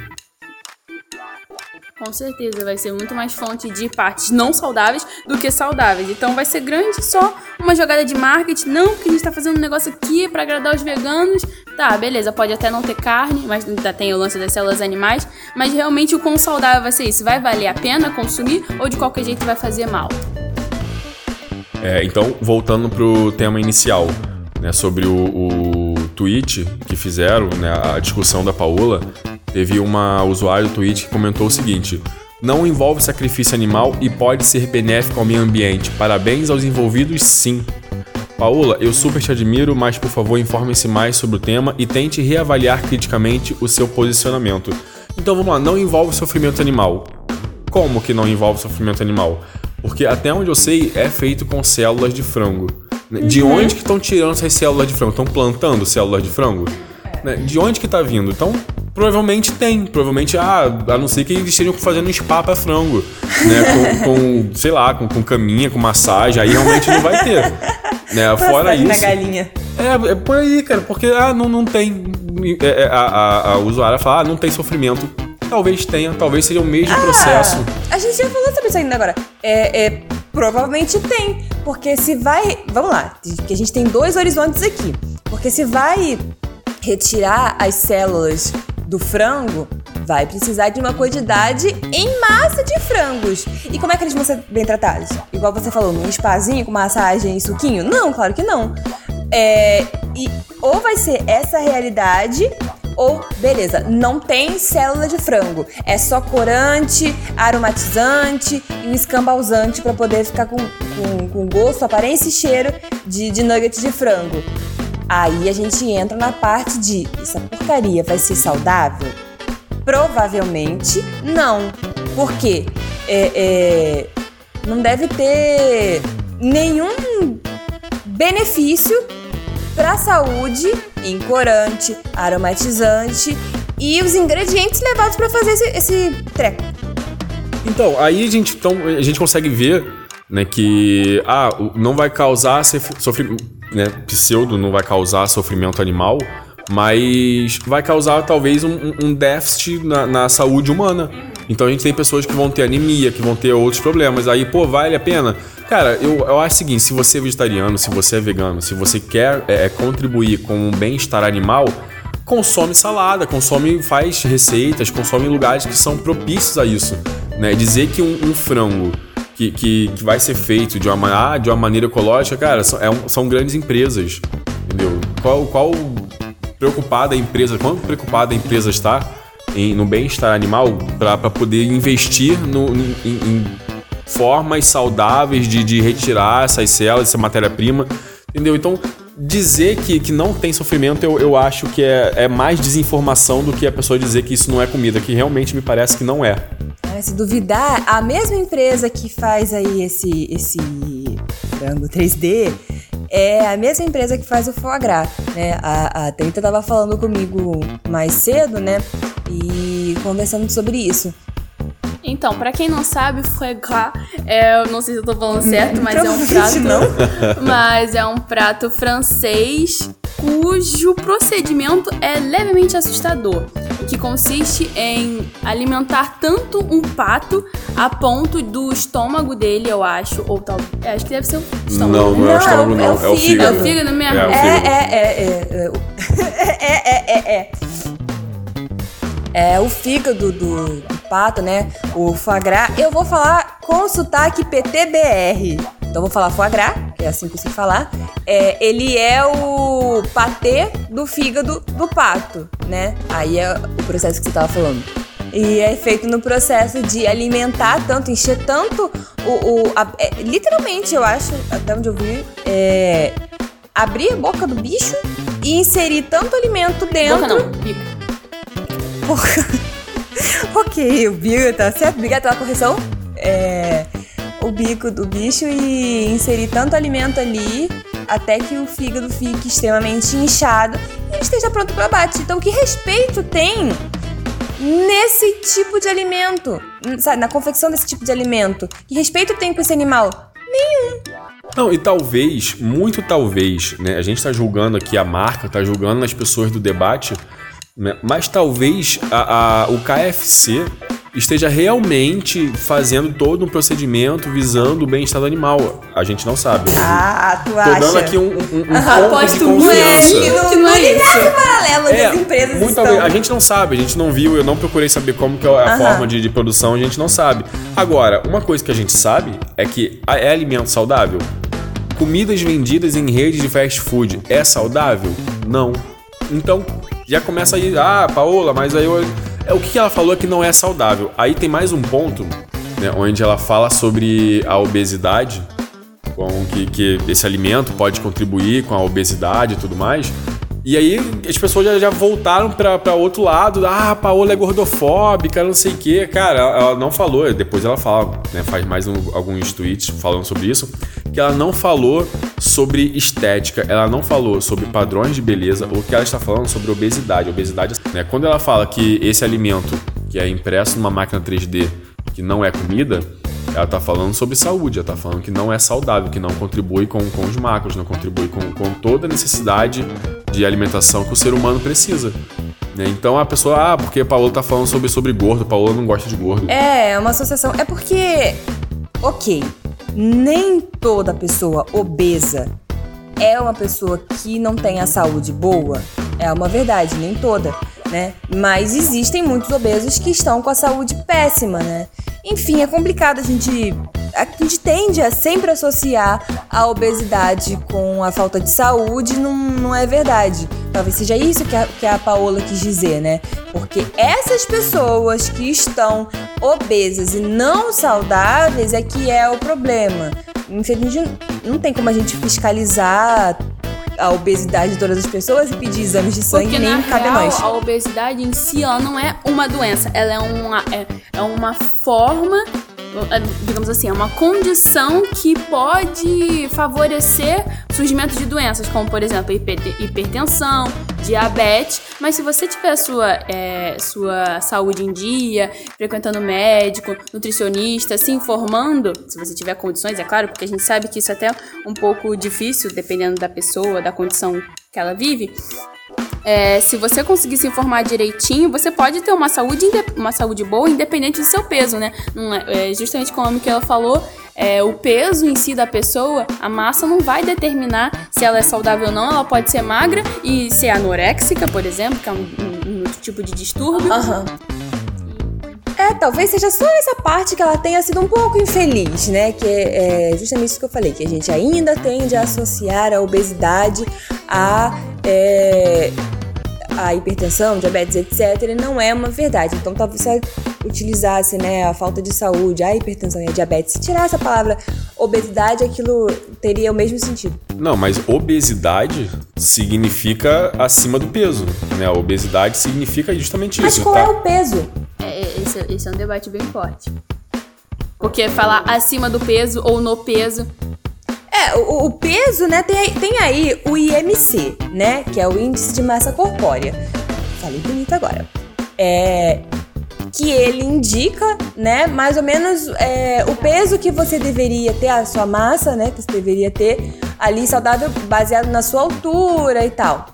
Com certeza, vai ser muito mais fonte de partes não saudáveis do que saudáveis. Então vai ser grande só uma jogada de marketing. Não, porque a gente tá fazendo um negócio aqui pra agradar os veganos. Tá, beleza, pode até não ter carne, mas ainda tem o lance das células animais. Mas realmente o quão saudável vai ser isso? Vai valer a pena consumir ou de qualquer jeito vai fazer mal? É, então, voltando pro tema inicial, né, sobre o, o tweet que fizeram, né, a discussão da Paola, Teve uma usuária do Twitch que comentou o seguinte: não envolve sacrifício animal e pode ser benéfico ao meio ambiente. Parabéns aos envolvidos, sim. Paola, eu super te admiro, mas por favor informe-se mais sobre o tema e tente reavaliar criticamente o seu posicionamento. Então vamos lá, não envolve sofrimento animal. Como que não envolve sofrimento animal? Porque até onde eu sei é feito com células de frango. De Uhum. onde que estão tirando essas células de frango? Estão plantando células de frango? Né? De onde que tá vindo? Então, provavelmente tem. Provavelmente, ah, a não ser que eles estejam fazendo um spa pra frango. Né? Com, com, sei lá, com, com caminha, com massagem. Aí realmente não vai ter. Né? Fora Massagem na isso. galinha. É, é por aí, cara, porque ah, não, não tem. é, é, a, a, a usuária fala, ah, não tem sofrimento. Talvez tenha, talvez seja o mesmo processo. Ah, a gente já falou sobre isso ainda agora. É, é, provavelmente tem. Porque se vai. Vamos lá, que a gente tem dois horizontes aqui. Porque se vai retirar as células do frango, vai precisar de uma quantidade em massa de frangos. E como é que eles vão ser bem tratados? Igual você falou, num spazinho com massagem e suquinho? Não, claro que não. É, e ou vai ser essa realidade, ou beleza, não tem célula de frango. É só corante, aromatizante e um escambauzante para poder ficar com, com, com gosto, aparência e cheiro de, de nugget de frango. Aí a gente entra na parte de essa porcaria vai ser saudável? Provavelmente não. Por quê? É, é, não deve ter nenhum benefício para a saúde em corante, aromatizante e os ingredientes levados para fazer esse, esse treco. Então, aí a gente, então, a gente consegue ver né, que ah, não vai causar sofrimento, né, pseudo não vai causar sofrimento animal, mas vai causar talvez um, um- déficit na, na saúde humana. Então a gente tem pessoas que vão ter anemia, que vão ter outros problemas. Aí, pô, vale a pena? Cara, eu, eu acho o seguinte: se você é vegetariano, se você é vegano, se você quer é, contribuir com o bem-estar animal, consome salada, consome, faz receitas, consome lugares que são propícios a isso. Né? Dizer que um, um frango que, que, que vai ser feito de uma, ma- ah, de uma maneira ecológica, cara, são, é um- são grandes empresas. Entendeu? Qual, qual preocupada a empresa, quanto preocupada a empresa está em, no bem-estar animal para poder investir no, em, em formas saudáveis de, de retirar essas células, essa matéria-prima, entendeu? Então, dizer que, que não tem sofrimento, eu, eu acho que é, é mais desinformação do que a pessoa dizer que isso não é comida, que realmente me parece que não é. Se duvidar, a mesma empresa que faz aí esse, esse frango 3D é a mesma empresa que faz o foie gras, né? A, a Tenta tava falando comigo mais cedo, né? E conversando sobre isso. Então, pra quem não sabe, foie gras é, eu não sei se eu tô falando certo, mas é um prato, mas é um prato francês cujo procedimento é levemente assustador, que consiste em alimentar tanto um pato a ponto do estômago dele, eu acho, ou tal, é, acho que deve ser o estômago. Não, não é Não, o estômago, não. é o É o fígado. É o fígado mesmo? É o É, fígado. é, é, é, é, é, é, é, é. É o fígado do, do pato, né? O foie gras. Eu vou falar com sotaque PTBR. Então vou falar foie gras, que é assim que eu sei falar. É, ele é o patê do fígado do pato, né? Aí é o processo que você tava falando. E é feito no processo de alimentar tanto, encher tanto o. o- a- é, literalmente, eu acho, até onde eu vi, é, abrir a boca do bicho e inserir tanto alimento dentro. Boca não, pico. ok, o bico, tá certo? Obrigada pela correção. É, o bico do bicho e inserir tanto alimento ali até que o fígado fique extremamente inchado e ele esteja pronto para abate. Então, que respeito tem nesse tipo de alimento? Sabe, na confecção desse tipo de alimento? Que respeito tem com esse animal? Não, e talvez, muito talvez, né? A gente tá julgando aqui a marca, tá julgando as pessoas do debate? Mas talvez a, a- o KFC esteja realmente fazendo todo um procedimento visando o bem-estar do animal. A gente não sabe. Ah, tu Tô acha? dando aqui um, um, um ponto de confiança. não é isso. paralelo É, das empresas muito estão. A gente não sabe, a gente não viu, eu não procurei saber como que é a forma de, de produção, a gente não sabe. Agora, uma coisa que a gente sabe é que a- é alimento saudável. Comidas vendidas em redes de fast food é saudável? Não. Então, já começa aí, ah, Paola, mas aí eu- É, o que ela falou é que não é saudável. Aí tem mais um ponto, né, onde ela fala sobre a obesidade, com que, que esse alimento pode contribuir com a obesidade e tudo mais. E aí as pessoas já, já voltaram pra outro lado. Ah, a Paola é gordofóbica, não sei o quê. Cara, ela, ela não falou, depois ela fala, né, faz mais um, alguns tweets falando sobre isso, que ela não falou sobre estética, ela não falou sobre padrões de beleza, o que ela está falando sobre obesidade. Obesidade, né, quando ela fala que esse alimento que é impresso numa máquina 3D, que não é comida, ela tá falando sobre saúde, ela tá falando que não é saudável, que não contribui com, com os macros, não contribui com, com toda a necessidade de alimentação que o ser humano precisa. né? Então a pessoa, ah, porque a Paola tá falando sobre, sobre gordo, Paola não gosta de gordo. É, é uma associação. É porque, ok, nem toda pessoa obesa é uma pessoa que não tem a saúde boa. É uma verdade, nem toda, né? Mas existem muitos obesos que estão com a saúde péssima, né? Enfim, é complicado a gente. A gente tende a sempre associar a obesidade com a falta de saúde, não, não é verdade. Talvez seja isso que a, que a Paola quis dizer, né? Porque essas pessoas que estão obesas e não saudáveis é que é o problema. Infelizmente, não tem como a gente fiscalizar a obesidade de todas as pessoas e pedir exames de sangue, Porque nem cabe a real, nós. a obesidade em si ela não é uma doença, ela é uma, é, é uma forma, digamos assim, é uma condição que pode favorecer o surgimento de doenças, como por exemplo hiper- hipertensão, diabetes. Mas se você tiver a sua, é, sua saúde em dia, frequentando médico, nutricionista, se informando, se você tiver condições, é claro, porque a gente sabe que isso é até um pouco difícil, dependendo da pessoa, da condição que ela vive. É, se você conseguir se informar direitinho, você pode ter uma saúde, uma saúde boa, independente do seu peso, né? É, é, justamente como a Michaela falou, é, o peso em si da pessoa, a massa não vai determinar se ela é saudável ou não. Ela pode ser magra e ser anoréxica, por exemplo, que é um, um- um tipo de distúrbio. Aham. É, talvez seja só essa parte que ela tenha sido um pouco infeliz, né? Que é, é justamente isso que eu falei, que a gente ainda tende a associar a obesidade a, é, a hipertensão, diabetes, etc. E não é uma verdade. Então, talvez se utilizasse né, a falta de saúde, a hipertensão e a diabetes, se tirasse a palavra obesidade, aquilo teria o mesmo sentido. Não, mas obesidade significa acima do peso, né? Obesidade significa justamente Mas isso, qual tá? é o peso? É, esse, esse é um debate bem forte. Porque falar acima do peso ou no peso. É, o, o peso, né, tem, aí- tem aí o IMC, né, que é o Índice de Massa Corpórea. Falei bonito agora. É, que ele indica, né, mais ou menos é, o peso que você deveria ter, a sua massa, né, que você deveria ter ali saudável, baseado na sua altura e tal,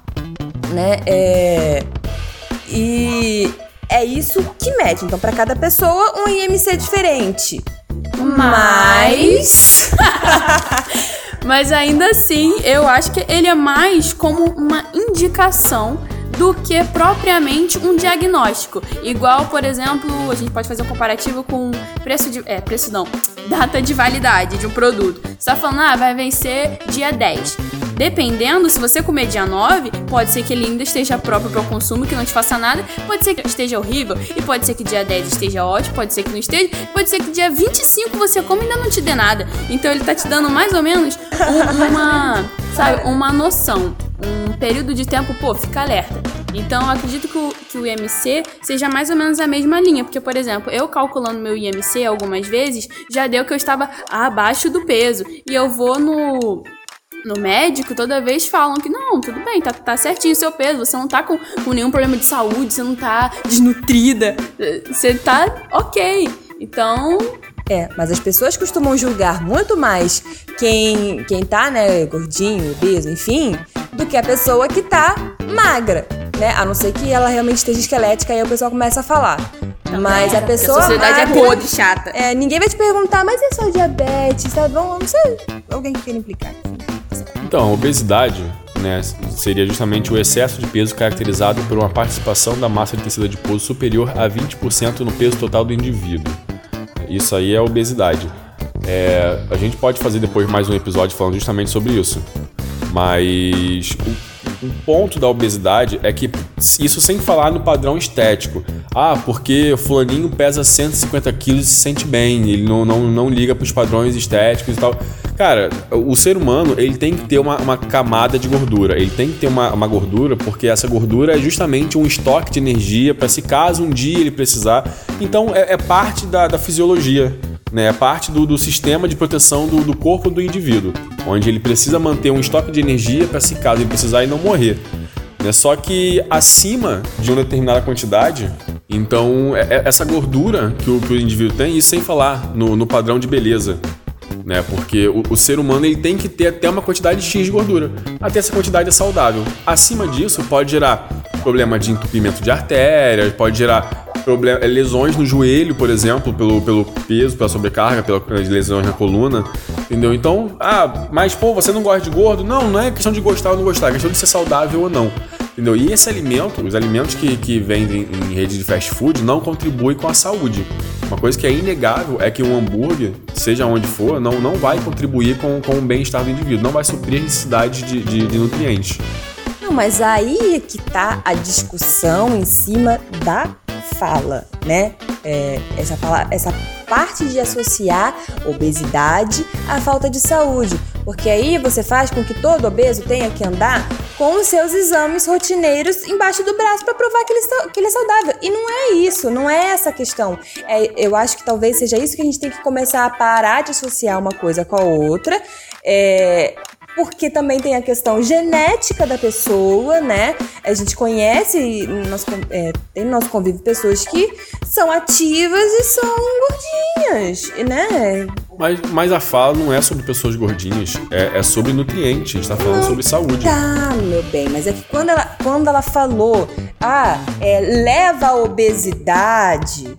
né, é, e é isso que mede. Então, para cada pessoa, um IMC diferente. Mas... Mas ainda assim, eu acho que ele é mais como uma indicação do que propriamente um diagnóstico. Igual, por exemplo, a gente pode fazer um comparativo com preço de. É, preço não. Data de validade de um produto. Você tá falando, ah, vai vencer dia 10. Dependendo, se você comer dia 9, pode ser que ele ainda esteja próprio para o consumo, que não te faça nada, pode ser que esteja horrível, e pode ser que dia 10 esteja ótimo, pode ser que não esteja, pode ser que dia 25 você come e ainda não te dê nada. Então ele tá te dando mais ou menos um- uma, sabe, uma noção, um período de tempo, pô, fica alerta. Então eu acredito que o, que o IMC seja mais ou menos a mesma linha, porque, por exemplo, eu calculando meu IMC algumas vezes, já deu que eu estava abaixo do peso, e eu vou no no médico, toda vez falam que não, tudo bem, tá, tá certinho o seu peso, você não tá com, com nenhum problema de saúde, você não tá desnutrida, eh, você tá ok. Então, É, mas as pessoas costumam julgar muito mais quem, quem tá, né, gordinho, obeso, enfim, do que a pessoa que tá magra, né? A não ser que ela realmente esteja esquelética e aí o pessoal começa a falar. mas a porque pessoa a sociedade é magra, podre, chata. É, ninguém vai te perguntar, mas é só diabetes, sabe? Vamos, não sei, alguém que queira implicar. Então, obesidade né, seria justamente o excesso de peso caracterizado por uma participação da massa de tecido adiposo superior a 20% no peso total do indivíduo. Isso aí é obesidade. É, a gente pode fazer depois mais um episódio falando justamente sobre isso. Mas o, o ponto da obesidade é que isso sem falar no padrão estético. Ah, porque o fulaninho pesa 150 quilos e se sente bem, ele não, não, não liga para os padrões estéticos e tal. Cara, o ser humano ele tem que ter uma, uma camada de gordura. Ele tem que ter uma, uma gordura porque essa gordura é justamente um estoque de energia para se caso um dia ele precisar. Então é, é parte da, da fisiologia né, é parte do, do, sistema de proteção do, do, corpo do indivíduo, onde ele precisa manter um estoque de energia para se caso ele precisar e não morrer. Né? Só que acima de uma determinada quantidade, então é, é essa gordura que o, que o indivíduo tem, isso sem falar no, no padrão de beleza. Né? Porque o, o, ser humano ele tem que ter até uma quantidade X de gordura. Até essa quantidade é saudável. Acima disso, pode gerar problema de entupimento de artérias, pode gerar problema, é, lesões no joelho, por exemplo, pelo, pelo peso, pela sobrecarga, pelas lesões na coluna, entendeu? Então, ah, mas pô, você não gosta de gordo? Não, não é questão de gostar ou não gostar, é questão de ser saudável ou não. Entendeu? E esse alimento, os alimentos que, que vendem em rede de fast food, não contribuem com a saúde. Uma coisa que é inegável é que um hambúrguer, seja onde for, não, não vai contribuir com, com o bem-estar do indivíduo, não vai suprir a necessidade de, de, de nutrientes. Não, mas aí é que tá a discussão em cima da fala, né? É, essa, fala, essa parte de associar obesidade à falta de saúde, porque aí você faz com que todo obeso tenha que andar com os seus exames rotineiros embaixo do braço para provar que ele, que ele, é saudável. E não é isso, não é essa a questão. É, eu acho que talvez seja isso que a gente tem que começar a parar de associar uma coisa com a outra. É, porque também tem a questão genética da pessoa, né? A gente conhece, nós, é, tem no nosso convívio pessoas que são ativas e são gordinhas, né? Mas, mas a fala não é sobre pessoas gordinhas, é, é sobre nutrientes, a gente tá falando não, sobre saúde. Tá, meu bem, mas é que quando ela, quando ela falou, ah, é, leva a obesidade,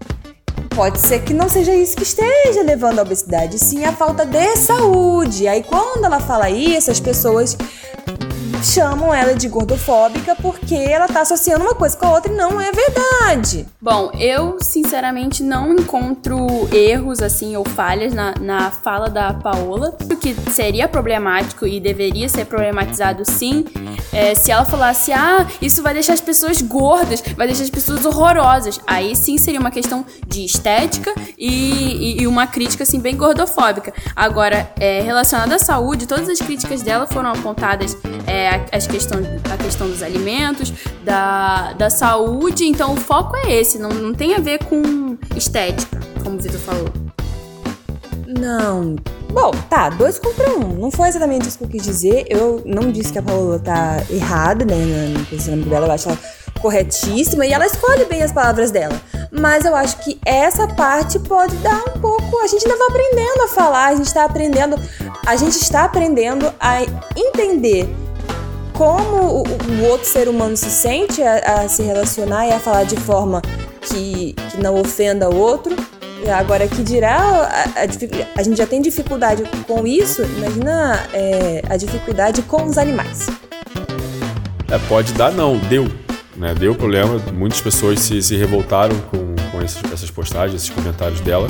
pode ser que não seja isso que esteja levando à obesidade, sim a falta de saúde. Aí quando ela fala isso, as pessoas chamam ela de gordofóbica porque ela tá associando uma coisa com a outra e não é verdade. Bom, eu sinceramente não encontro erros assim ou falhas na, na fala da Paola. O que seria problemático e deveria ser problematizado sim é, se ela falasse, ah, isso vai deixar as pessoas gordas, vai deixar as pessoas horrorosas. Aí sim seria uma questão de estética e, e, e uma crítica assim bem gordofóbica. Agora, é, relacionada à saúde, todas as críticas dela foram apontadas é, as questão, a questão dos alimentos, da, da saúde. Então o foco é esse, não, não tem a ver com estética, como o Vitor falou. Não. Bom, tá, dois contra um. Não foi exatamente isso que eu quis dizer. Eu não disse que a Paola tá errada, né, no pensamento dela. Eu acho ela corretíssima e ela escolhe bem as palavras dela. Mas eu acho que essa parte pode dar um pouco. A gente ainda vai aprendendo a falar, a gente está aprendendo. A gente está aprendendo a entender como o, outro ser humano se sente a, a, se relacionar e a falar de forma que, que não ofenda o outro. Agora, que dirá, a, a, a, gente já tem dificuldade com isso, imagina é, a dificuldade com os animais. É, pode dar não, deu. Né? Deu problema, muitas pessoas se, se revoltaram com, com esses, essas postagens, esses comentários dela.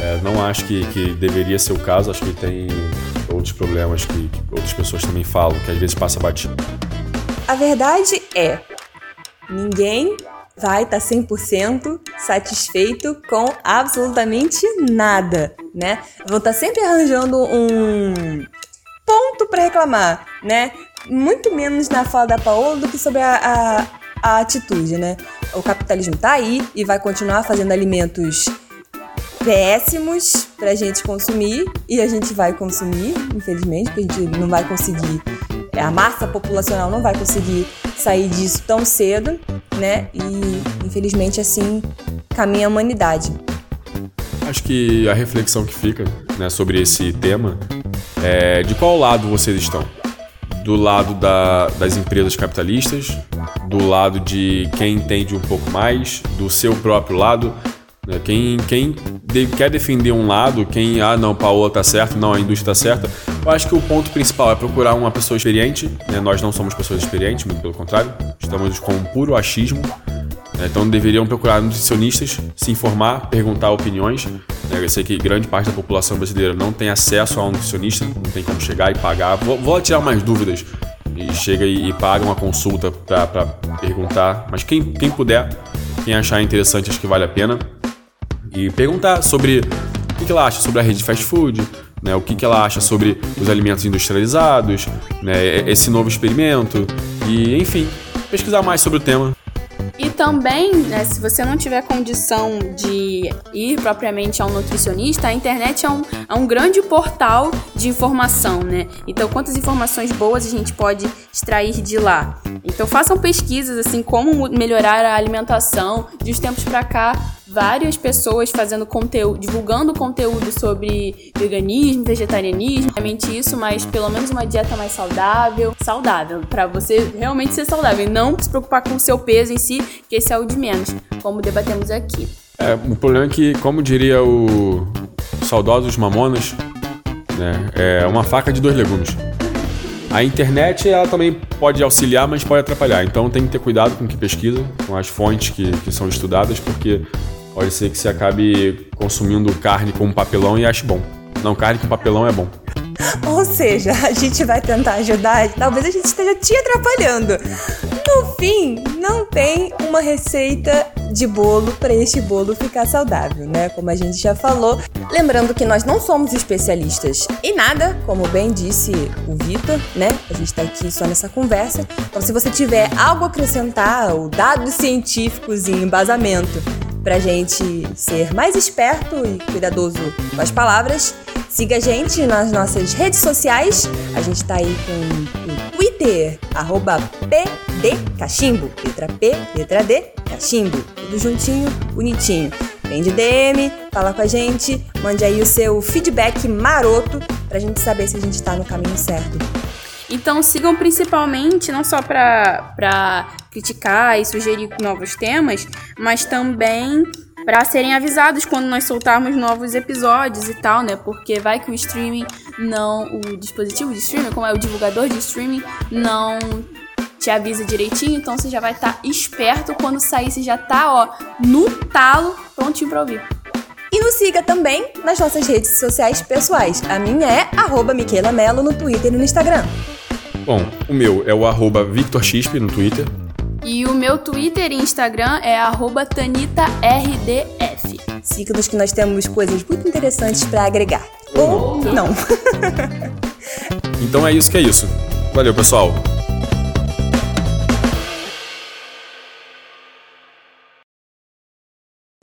É, não acho que, que deveria ser o caso, acho que tem outros problemas que, que outras pessoas também falam, que às vezes passa batido. A verdade é, ninguém vai estar tá 100% satisfeito com absolutamente nada, né? Vão estar tá sempre arranjando um ponto para reclamar, né? Muito menos na fala da Paola do que sobre a, a, a atitude, né? O capitalismo tá aí e vai continuar fazendo alimentos péssimos pra gente consumir e a gente vai consumir, infelizmente, porque a gente não vai conseguir, a massa populacional não vai conseguir sair disso tão cedo, né? E infelizmente assim caminha a humanidade. Acho que a reflexão que fica né, sobre esse tema é de qual lado vocês estão? Do lado da, das empresas capitalistas, do lado de quem entende um pouco mais, do seu próprio lado? Quem, quem de, quer defender um lado, quem, ah, não, Paola tá certo, não, a indústria tá certa, eu acho que o ponto principal é procurar uma pessoa experiente. Né? Nós não somos pessoas experientes, muito pelo contrário, estamos com um puro achismo. Né? Então deveriam procurar nutricionistas, se informar, perguntar opiniões. Né? Eu sei que grande parte da população brasileira não tem acesso a um nutricionista, não tem como chegar e pagar. Vou, vou tirar mais dúvidas e chega e, e paga uma consulta para perguntar. Mas quem, quem puder, quem achar interessante, acho que vale a pena. E perguntar sobre o que, ela acha sobre a rede de fast food, né, o que, que ela acha sobre os alimentos industrializados, né, esse novo experimento, e enfim, pesquisar mais sobre o tema. E também, né, se você não tiver condição de ir propriamente a um nutricionista, a internet é um, é um grande portal de informação, né? Então, quantas informações boas a gente pode extrair de lá? Então, façam pesquisas, assim, como melhorar a alimentação. De uns tempos para cá, várias pessoas fazendo conteúdo, divulgando conteúdo sobre veganismo, vegetarianismo, realmente isso, mas pelo menos uma dieta mais saudável, saudável, para você realmente ser saudável e não se preocupar com o seu peso em si, que esse é o de menos, como debatemos aqui. É, o problema é que, como diria o saudosos mamonas, né, é uma faca de dois legumes. A internet ela também pode auxiliar, mas pode atrapalhar. Então tem que ter cuidado com o que pesquisa, com as fontes que, que são estudadas, porque Pode ser que você acabe consumindo carne com papelão e ache bom. Não, carne com papelão é bom. Ou seja, a gente vai tentar ajudar, talvez a gente esteja te atrapalhando. No fim, não tem uma receita de bolo para este bolo ficar saudável, né? Como a gente já falou. Lembrando que nós não somos especialistas em nada, como bem disse o Vitor, né? A gente está aqui só nessa conversa. Então, se você tiver algo a acrescentar, ou dados científicos e embasamento pra gente ser mais esperto e cuidadoso com as palavras, siga a gente nas nossas redes sociais. A gente tá aí com o Twitter, arroba PDCachimbo, letra P, letra D, cachimbo. Tudo juntinho, bonitinho. Vem de DM, fala com a gente, mande aí o seu feedback maroto pra gente saber se a gente tá no caminho certo. Então sigam principalmente, não só para criticar e sugerir novos temas, mas também para serem avisados quando nós soltarmos novos episódios e tal, né? Porque vai que o streaming não. O dispositivo de streaming, como é o divulgador de streaming, não te avisa direitinho, então você já vai estar tá esperto quando sair, você já tá, ó, no talo, prontinho pra ouvir. E nos siga também nas nossas redes sociais pessoais. A minha é arroba Mello no Twitter e no Instagram. Bom, o meu é o arroba VictorXP no Twitter. E o meu Twitter e Instagram é arroba TanitaRDF. Siga-nos que nós temos coisas muito interessantes para agregar. Ou não. então é isso que é isso. Valeu, pessoal.